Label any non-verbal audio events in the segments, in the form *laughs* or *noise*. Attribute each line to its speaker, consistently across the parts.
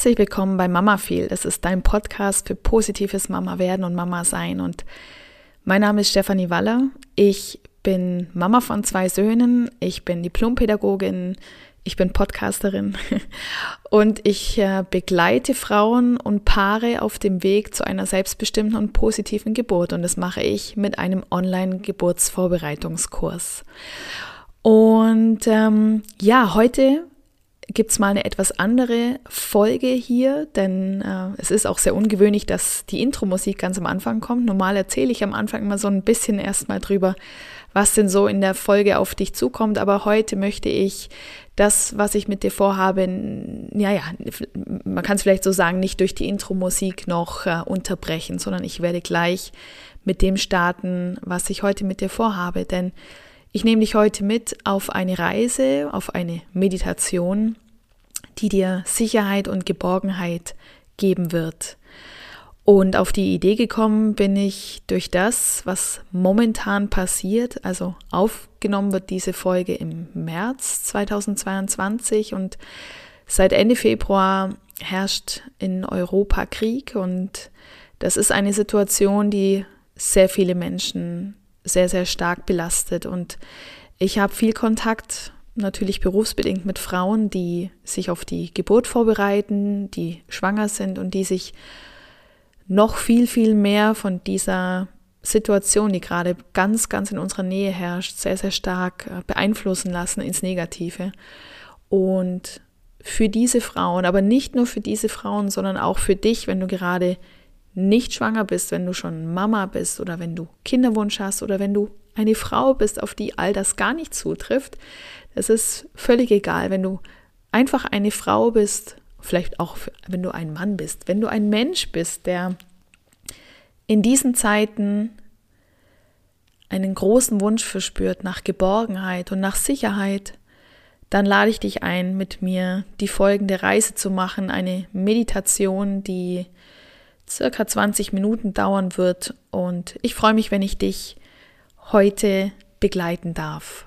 Speaker 1: Herzlich willkommen bei Mama Feel. Das ist dein Podcast für positives Mama werden und Mama sein. Und mein Name ist Stefanie Waller. Ich bin Mama von zwei Söhnen. Ich bin Diplompädagogin. Ich bin Podcasterin *laughs* und ich äh, begleite Frauen und Paare auf dem Weg zu einer selbstbestimmten und positiven Geburt. Und das mache ich mit einem Online-Geburtsvorbereitungskurs. Und ähm, ja, heute gibt es mal eine etwas andere Folge hier, denn äh, es ist auch sehr ungewöhnlich, dass die Intro-Musik ganz am Anfang kommt. Normal erzähle ich am Anfang immer so ein bisschen erstmal drüber, was denn so in der Folge auf dich zukommt. Aber heute möchte ich das, was ich mit dir vorhabe, ja, ja, man kann es vielleicht so sagen, nicht durch die Intro-Musik noch äh, unterbrechen, sondern ich werde gleich mit dem starten, was ich heute mit dir vorhabe. Denn ich nehme dich heute mit auf eine Reise, auf eine Meditation, die dir Sicherheit und Geborgenheit geben wird. Und auf die Idee gekommen bin ich durch das, was momentan passiert. Also aufgenommen wird diese Folge im März 2022 und seit Ende Februar herrscht in Europa Krieg und das ist eine Situation, die sehr viele Menschen sehr, sehr stark belastet. Und ich habe viel Kontakt, natürlich berufsbedingt mit Frauen, die sich auf die Geburt vorbereiten, die schwanger sind und die sich noch viel, viel mehr von dieser Situation, die gerade ganz, ganz in unserer Nähe herrscht, sehr, sehr stark äh, beeinflussen lassen ins Negative. Und für diese Frauen, aber nicht nur für diese Frauen, sondern auch für dich, wenn du gerade nicht schwanger bist, wenn du schon Mama bist oder wenn du Kinderwunsch hast oder wenn du eine Frau bist, auf die all das gar nicht zutrifft, es ist völlig egal, wenn du einfach eine Frau bist, vielleicht auch wenn du ein Mann bist, wenn du ein Mensch bist, der in diesen Zeiten einen großen Wunsch verspürt nach Geborgenheit und nach Sicherheit, dann lade ich dich ein, mit mir die folgende Reise zu machen, eine Meditation, die circa 20 Minuten dauern wird und ich freue mich, wenn ich dich heute begleiten darf.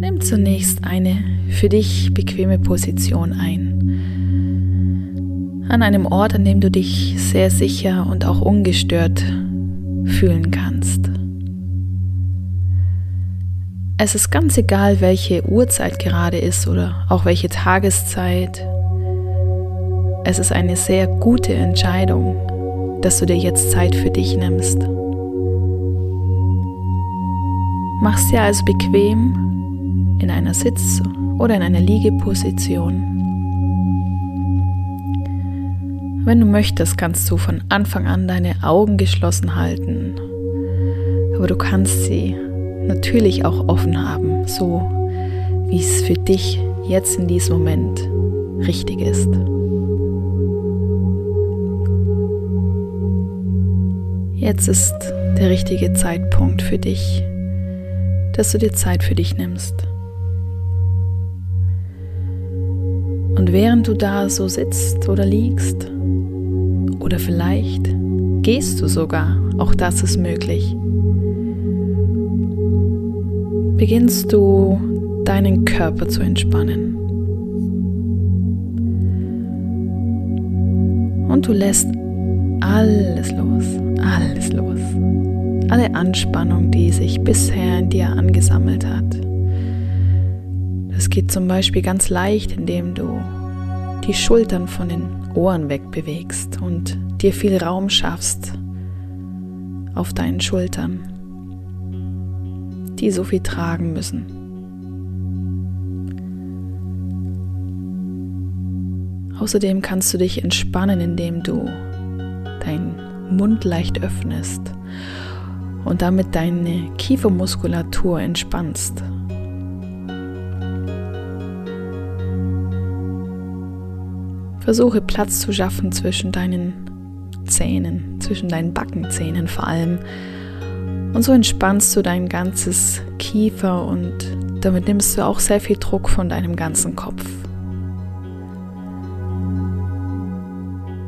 Speaker 1: Nimm zunächst eine für dich bequeme Position ein an einem Ort, an dem du dich sehr sicher und auch ungestört fühlen kannst. Es ist ganz egal, welche Uhrzeit gerade ist oder auch welche Tageszeit. Es ist eine sehr gute Entscheidung, dass du dir jetzt Zeit für dich nimmst. Mach's dir also bequem in einer Sitz- oder in einer Liegeposition. Wenn du möchtest, kannst du von Anfang an deine Augen geschlossen halten. Aber du kannst sie natürlich auch offen haben, so wie es für dich jetzt in diesem Moment richtig ist. Jetzt ist der richtige Zeitpunkt für dich, dass du dir Zeit für dich nimmst. Und während du da so sitzt oder liegst, oder vielleicht gehst du sogar, auch das ist möglich. Beginnst du deinen Körper zu entspannen. Und du lässt alles los, alles los. Alle Anspannung, die sich bisher in dir angesammelt hat. Das geht zum Beispiel ganz leicht, indem du die Schultern von den Ohren wegbewegst und dir viel Raum schaffst auf deinen Schultern, die so viel tragen müssen. Außerdem kannst du dich entspannen, indem du deinen Mund leicht öffnest und damit deine Kiefermuskulatur entspannst. Versuche Platz zu schaffen zwischen deinen Zähnen, zwischen deinen Backenzähnen vor allem. Und so entspannst du dein ganzes Kiefer und damit nimmst du auch sehr viel Druck von deinem ganzen Kopf.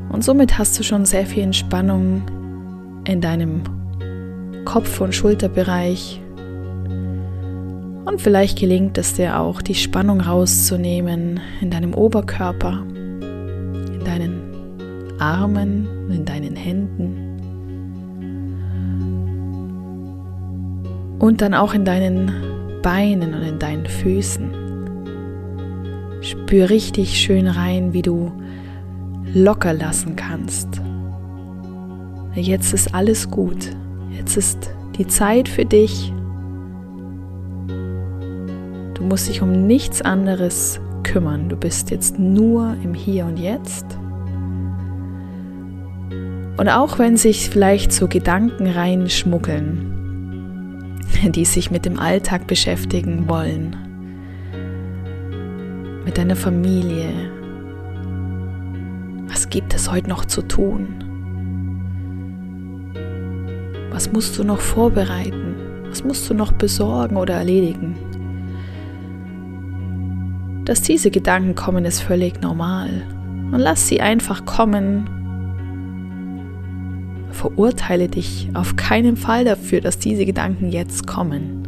Speaker 1: Und somit hast du schon sehr viel Entspannung in deinem Kopf- und Schulterbereich. Und vielleicht gelingt es dir auch, die Spannung rauszunehmen in deinem Oberkörper, deinen Armen, in deinen Händen. Und dann auch in deinen Beinen und in deinen Füßen. Spür richtig schön rein, wie du locker lassen kannst. Jetzt ist alles gut. Jetzt ist die Zeit für dich. Du musst dich um nichts anderes kümmern. Du bist jetzt nur im Hier und Jetzt. Und auch wenn sich vielleicht so Gedanken reinschmuggeln, die sich mit dem Alltag beschäftigen wollen, mit deiner Familie, was gibt es heute noch zu tun? Was musst du noch vorbereiten? Was musst du noch besorgen oder erledigen? Dass diese Gedanken kommen, ist völlig normal. Und lass sie einfach kommen. Verurteile dich auf keinen Fall dafür, dass diese Gedanken jetzt kommen.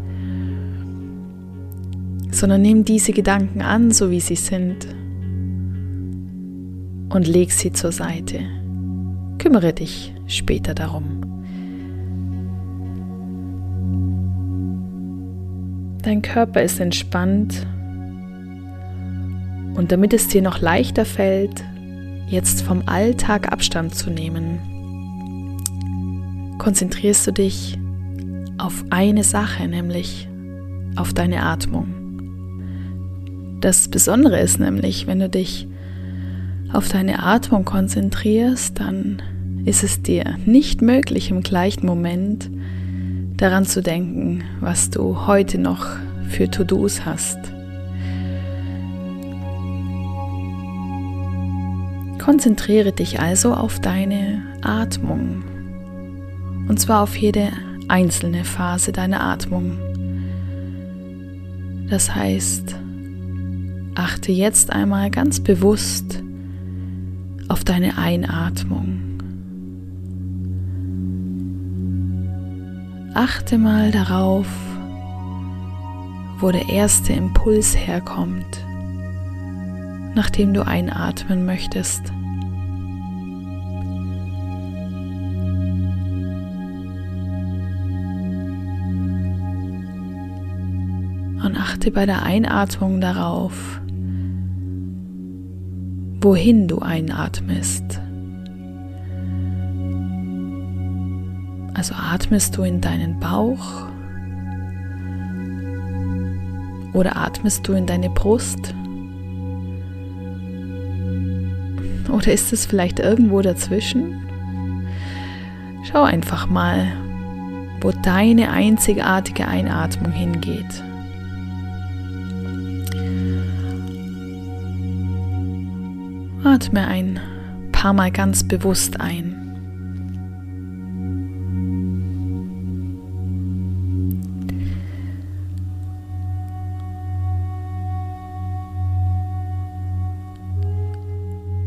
Speaker 1: Sondern nimm diese Gedanken an, so wie sie sind und leg sie zur Seite. Kümmere dich später darum. Dein Körper ist entspannt und damit es dir noch leichter fällt, jetzt vom Alltag Abstand zu nehmen, konzentrierst du dich auf eine Sache, nämlich auf deine Atmung. Das Besondere ist nämlich, wenn du dich auf deine Atmung konzentrierst, dann ist es dir nicht möglich, im gleichen Moment daran zu denken, was du heute noch für To-Dos hast. Konzentriere dich also auf deine Atmung. Und zwar auf jede einzelne Phase deiner Atmung. Das heißt, achte jetzt einmal ganz bewusst auf deine Einatmung. Achte mal darauf, wo der erste Impuls herkommt, nachdem du einatmen möchtest. Achte bei der Einatmung darauf, wohin du einatmest. Also atmest du in deinen Bauch oder atmest du in deine Brust? Oder ist es vielleicht irgendwo dazwischen? Schau einfach mal, wo deine einzigartige Einatmung hingeht. Atme ein paar Mal ganz bewusst ein.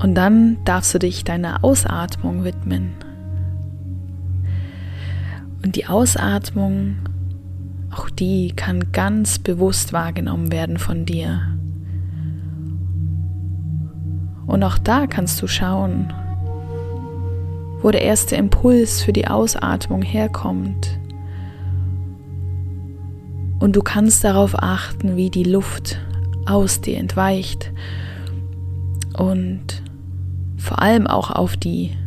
Speaker 1: Und dann darfst du dich deiner Ausatmung widmen. Und die Ausatmung, auch die kann ganz bewusst wahrgenommen werden von dir. Und auch da kannst du schauen, wo der erste Impuls für die Ausatmung herkommt. Und du kannst darauf achten, wie die Luft aus dir entweicht und vor allem auch auf die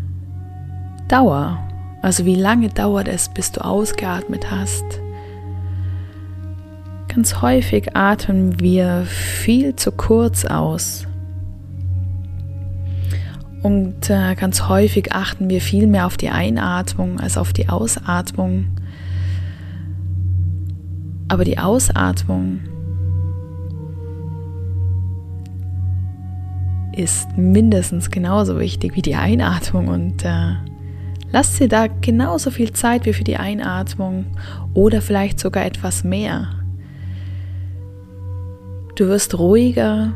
Speaker 1: Dauer. Also wie lange dauert es, bis du ausgeatmet hast. Ganz häufig atmen wir viel zu kurz aus. Und äh, ganz häufig achten wir viel mehr auf die Einatmung als auf die Ausatmung. Aber die Ausatmung ist mindestens genauso wichtig wie die Einatmung und äh, lass dir da genauso viel Zeit wie für die Einatmung oder vielleicht sogar etwas mehr. Du wirst ruhiger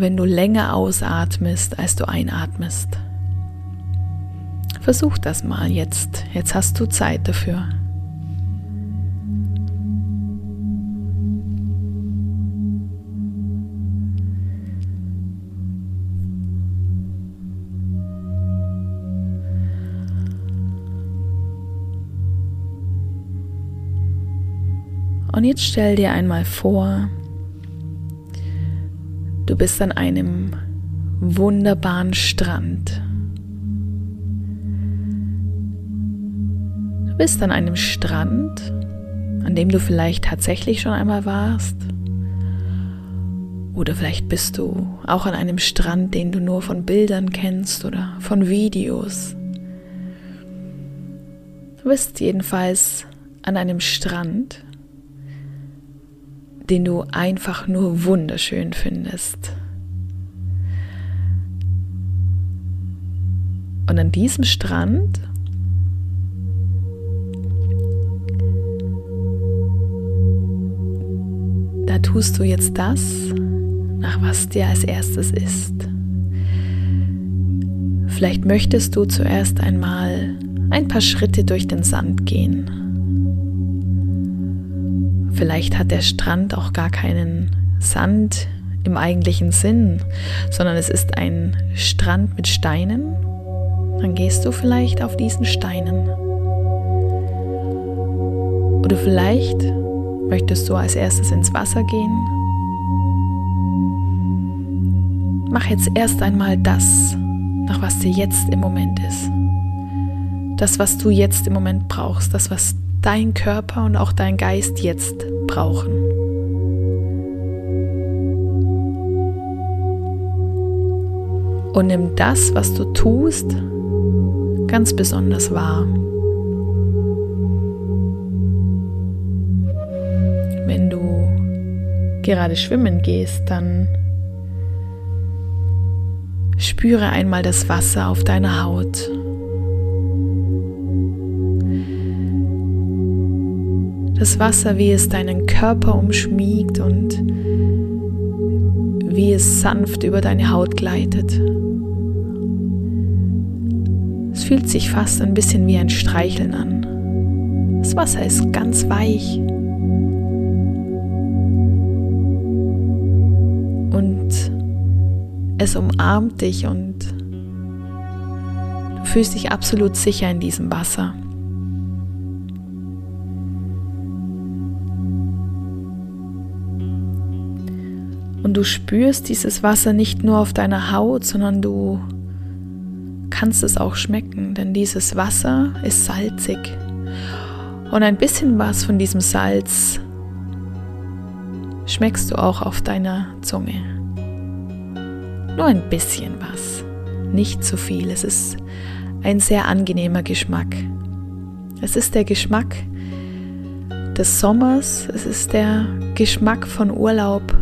Speaker 1: wenn du länger ausatmest, als du einatmest. Versuch das mal jetzt. Jetzt hast du Zeit dafür. Und jetzt stell dir einmal vor, du bist an einem wunderbaren Strand. Du bist an einem Strand, an dem du vielleicht tatsächlich schon einmal warst. Oder vielleicht bist du auch an einem Strand, den du nur von Bildern kennst oder von Videos. Du bist jedenfalls an einem Strand, den du einfach nur wunderschön findest. Und an diesem Strand da tust du jetzt das, nach was dir als erstes ist. Vielleicht möchtest du zuerst einmal ein paar Schritte durch den Sand gehen. Vielleicht hat der Strand auch gar keinen Sand im eigentlichen Sinn, sondern es ist ein Strand mit Steinen. Dann gehst du vielleicht auf diesen Steinen. Oder vielleicht möchtest du als erstes ins Wasser gehen. Mach jetzt erst einmal das, nach was dir jetzt im Moment ist. Das, was du jetzt im Moment brauchst, das, was dein Körper und auch dein Geist jetzt brauchen. Und nimm das, was du tust, ganz besonders wahr. Wenn du gerade schwimmen gehst, dann spüre einmal das Wasser auf deiner Haut. Das Wasser, wie es deinen Körper umschmiegt und wie es sanft über deine Haut gleitet. Es fühlt sich fast ein bisschen wie ein Streicheln an. Das Wasser ist ganz weich. Und es umarmt dich und du fühlst dich absolut sicher in diesem Wasser. Du spürst dieses Wasser nicht nur auf deiner Haut, sondern du kannst es auch schmecken, denn dieses Wasser ist salzig. Und ein bisschen was von diesem Salz schmeckst du auch auf deiner Zunge. Nur ein bisschen was, nicht zu viel. Es ist ein sehr angenehmer Geschmack. Es ist der Geschmack des Sommers, es ist der Geschmack von Urlaub,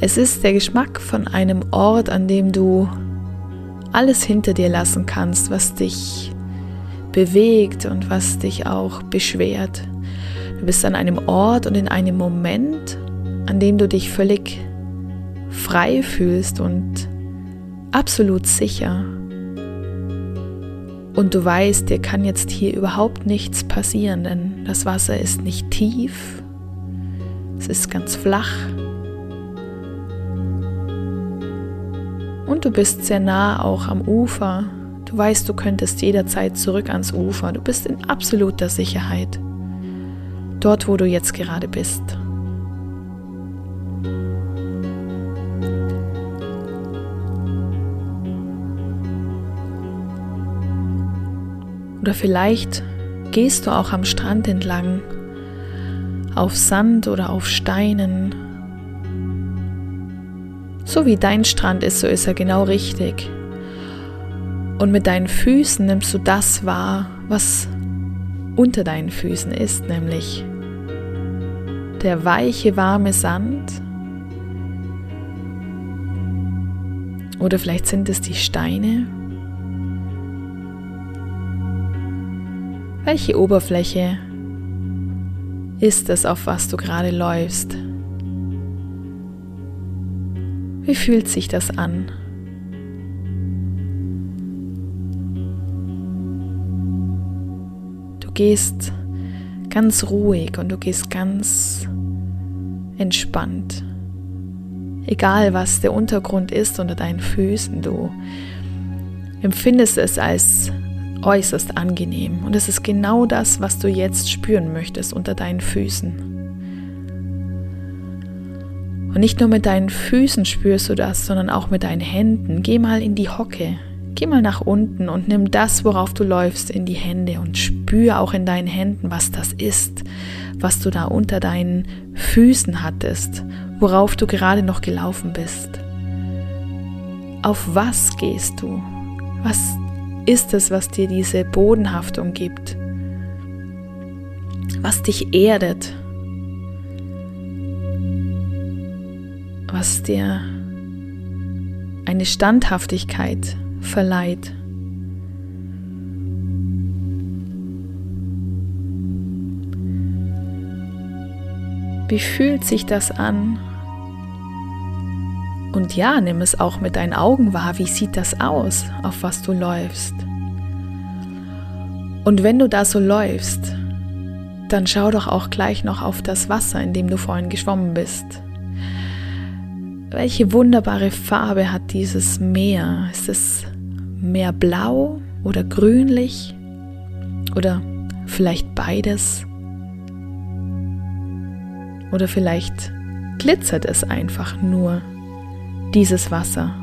Speaker 1: es ist der Geschmack von einem Ort, an dem du alles hinter dir lassen kannst, was dich bewegt und was dich auch beschwert. Du bist an einem Ort und in einem Moment, an dem du dich völlig frei fühlst und absolut sicher. Und du weißt, dir kann jetzt hier überhaupt nichts passieren, denn das Wasser ist nicht tief, es ist ganz flach Und du bist sehr nah auch am Ufer. Du weißt, du könntest jederzeit zurück ans Ufer. Du bist in absoluter Sicherheit. Dort, wo du jetzt gerade bist. Oder vielleicht gehst du auch am Strand entlang, auf Sand oder auf Steinen so wie dein Strand ist, so ist er genau richtig. Und mit deinen Füßen nimmst du das wahr, was unter deinen Füßen ist, nämlich der weiche, warme Sand. Oder vielleicht sind es die Steine. Welche Oberfläche ist es, auf was du gerade läufst? Wie fühlt sich das an? Du gehst ganz ruhig und du gehst ganz entspannt. Egal was der Untergrund ist unter deinen Füßen, du empfindest es als äußerst angenehm und es ist genau das, was du jetzt spüren möchtest unter deinen Füßen. Und nicht nur mit deinen Füßen spürst du das, sondern auch mit deinen Händen. Geh mal in die Hocke. Geh mal nach unten und nimm das, worauf du läufst, in die Hände und spür auch in deinen Händen, was das ist, was du da unter deinen Füßen hattest, worauf du gerade noch gelaufen bist. Auf was gehst du? Was ist es, was dir diese Bodenhaftung gibt? Was dich erdet? Was dir eine Standhaftigkeit verleiht? Wie fühlt sich das an? Und ja, nimm es auch mit deinen Augen wahr. Wie sieht das aus, auf was du läufst? Und wenn du da so läufst, dann schau doch auch gleich noch auf das Wasser, in dem du vorhin geschwommen bist. Welche wunderbare Farbe hat dieses Meer? Ist es mehr blau oder grünlich? Oder vielleicht beides? Oder vielleicht glitzert es einfach nur dieses Wasser.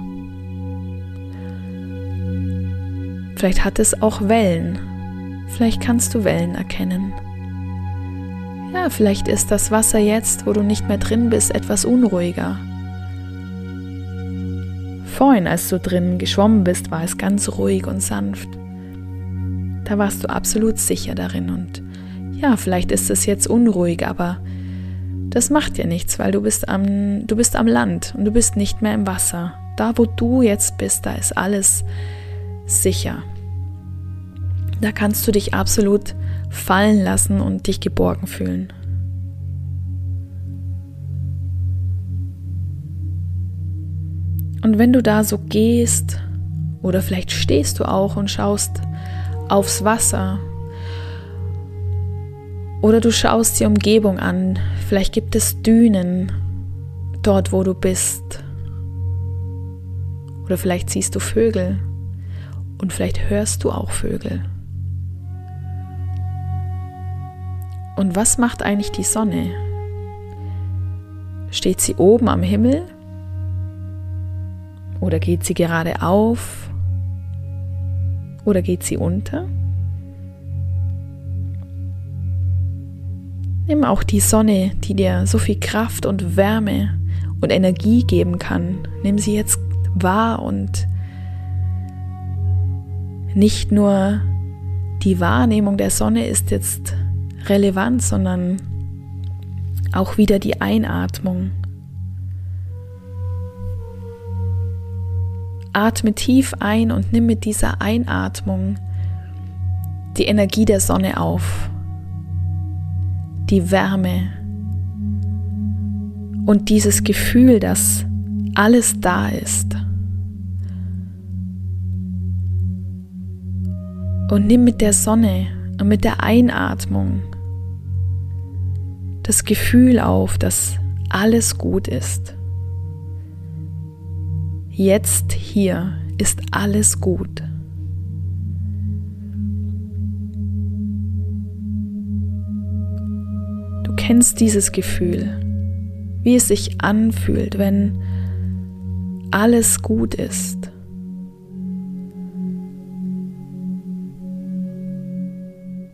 Speaker 1: Vielleicht hat es auch Wellen. Vielleicht kannst du Wellen erkennen. Ja, vielleicht ist das Wasser jetzt, wo du nicht mehr drin bist, etwas unruhiger. Vorhin, als du drin geschwommen bist, war es ganz ruhig und sanft. Da warst du absolut sicher darin und ja, vielleicht ist es jetzt unruhig, aber das macht ja nichts, weil du bist am, du bist am Land und du bist nicht mehr im Wasser. Da, wo du jetzt bist, da ist alles sicher. Da kannst du dich absolut fallen lassen und dich geborgen fühlen. Und wenn du da so gehst, oder vielleicht stehst du auch und schaust aufs Wasser oder du schaust die Umgebung an. Vielleicht gibt es Dünen dort, wo du bist. Oder vielleicht siehst du Vögel. Und vielleicht hörst du auch Vögel. Und was macht eigentlich die Sonne? Steht sie oben am Himmel? Oder geht sie gerade auf? Oder geht sie unter? Nimm auch die Sonne, die dir so viel Kraft und Wärme und Energie geben kann. Nimm sie jetzt wahr und nicht nur die Wahrnehmung der Sonne ist jetzt relevant, sondern auch wieder die Einatmung. Atme tief ein und nimm mit dieser Einatmung die Energie der Sonne auf die Wärme und dieses Gefühl, dass alles da ist. Und nimm mit der Sonne und mit der Einatmung das Gefühl auf, dass alles gut ist. Jetzt hier ist alles gut. kennst dieses Gefühl, wie es sich anfühlt, wenn alles gut ist.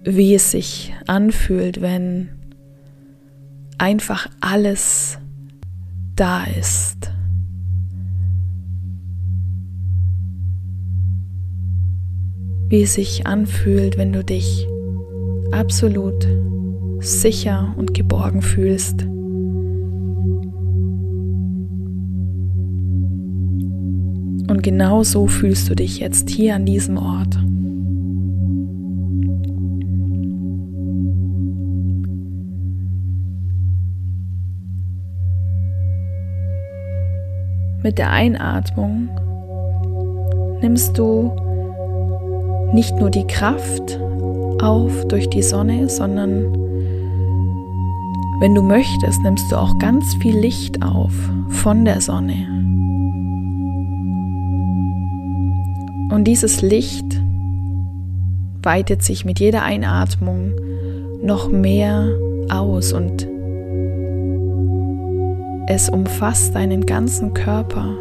Speaker 1: Wie es sich anfühlt, wenn einfach alles da ist. Wie es sich anfühlt, wenn du dich absolut sicher und geborgen fühlst. Und genau so fühlst du dich jetzt hier an diesem Ort. Mit der Einatmung nimmst du nicht nur die Kraft auf durch die Sonne, sondern wenn du möchtest, nimmst du auch ganz viel Licht auf von der Sonne. Und dieses Licht weitet sich mit jeder Einatmung noch mehr aus und es umfasst deinen ganzen Körper.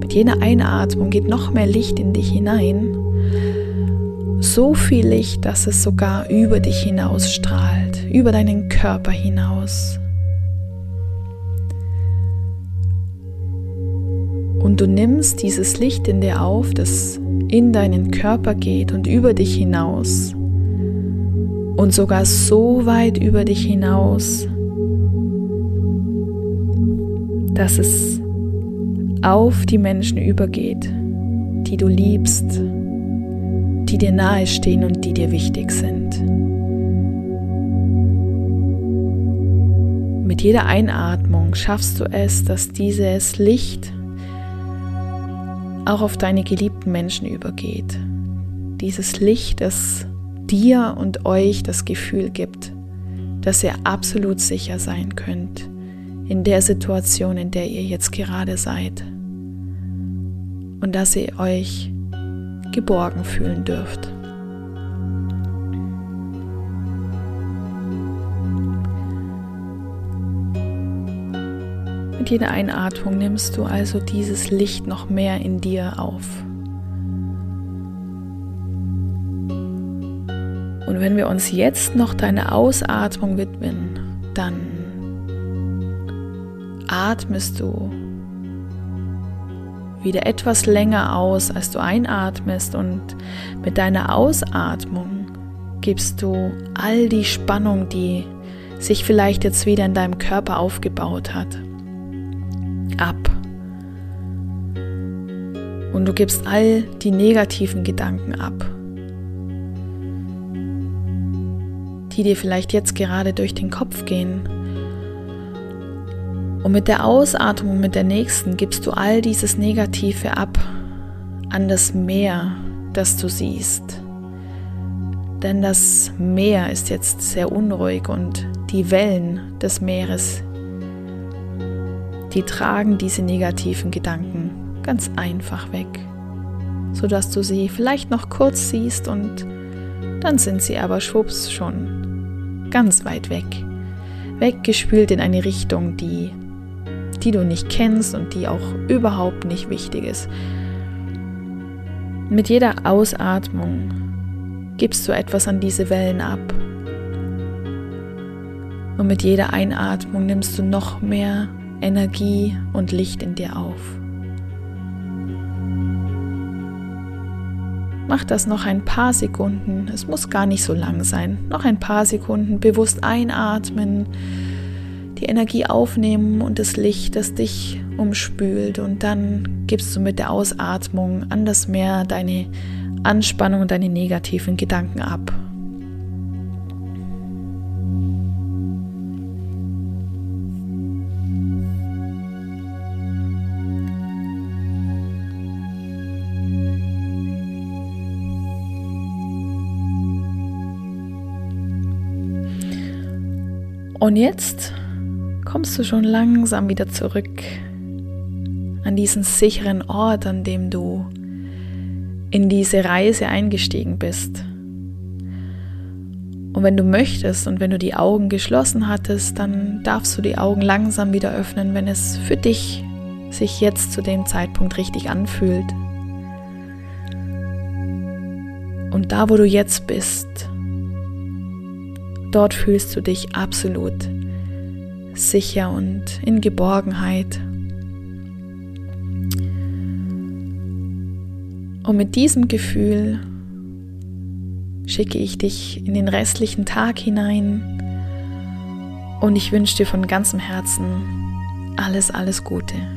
Speaker 1: Mit jeder Einatmung geht noch mehr Licht in dich hinein. So viel Licht, dass es sogar über dich hinaus strahlt, über deinen Körper hinaus. Und du nimmst dieses Licht in dir auf, das in deinen Körper geht und über dich hinaus. Und sogar so weit über dich hinaus, dass es auf die Menschen übergeht, die du liebst, die dir nahestehen und die dir wichtig sind. Mit jeder Einatmung schaffst du es, dass dieses Licht auch auf deine geliebten Menschen übergeht. Dieses Licht, das dir und euch das Gefühl gibt, dass ihr absolut sicher sein könnt in der Situation, in der ihr jetzt gerade seid. Und dass ihr euch geborgen fühlen dürft. Mit jeder Einatmung nimmst du also dieses Licht noch mehr in dir auf. Und wenn wir uns jetzt noch deine Ausatmung widmen, dann atmest du wieder etwas länger aus, als du einatmest und mit deiner Ausatmung gibst du all die Spannung, die sich vielleicht jetzt wieder in deinem Körper aufgebaut hat, ab. Und du gibst all die negativen Gedanken ab, die dir vielleicht jetzt gerade durch den Kopf gehen. Und mit der Ausatmung, mit der nächsten, gibst du all dieses Negative ab an das Meer, das du siehst. Denn das Meer ist jetzt sehr unruhig und die Wellen des Meeres die tragen diese negativen Gedanken ganz einfach weg, sodass du sie vielleicht noch kurz siehst und dann sind sie aber schwupps schon ganz weit weg, weggespült in eine Richtung, die, die du nicht kennst und die auch überhaupt nicht wichtig ist. Mit jeder Ausatmung gibst du etwas an diese Wellen ab. Und mit jeder Einatmung nimmst du noch mehr Energie und Licht in dir auf. Mach das noch ein paar Sekunden, es muss gar nicht so lang sein, noch ein paar Sekunden bewusst einatmen, die Energie aufnehmen und das Licht, das dich umspült und dann gibst du mit der Ausatmung an das Meer deine Anspannung und deine negativen Gedanken ab. Und jetzt kommst du schon langsam wieder zurück an diesen sicheren Ort, an dem du in diese Reise eingestiegen bist. Und wenn du möchtest und wenn du die Augen geschlossen hattest, dann darfst du die Augen langsam wieder öffnen, wenn es für dich sich jetzt zu dem Zeitpunkt richtig anfühlt. Und da, wo du jetzt bist, Dort fühlst du dich absolut sicher und in Geborgenheit. Und mit diesem Gefühl schicke ich dich in den restlichen Tag hinein und ich wünsche dir von ganzem Herzen alles, alles Gute.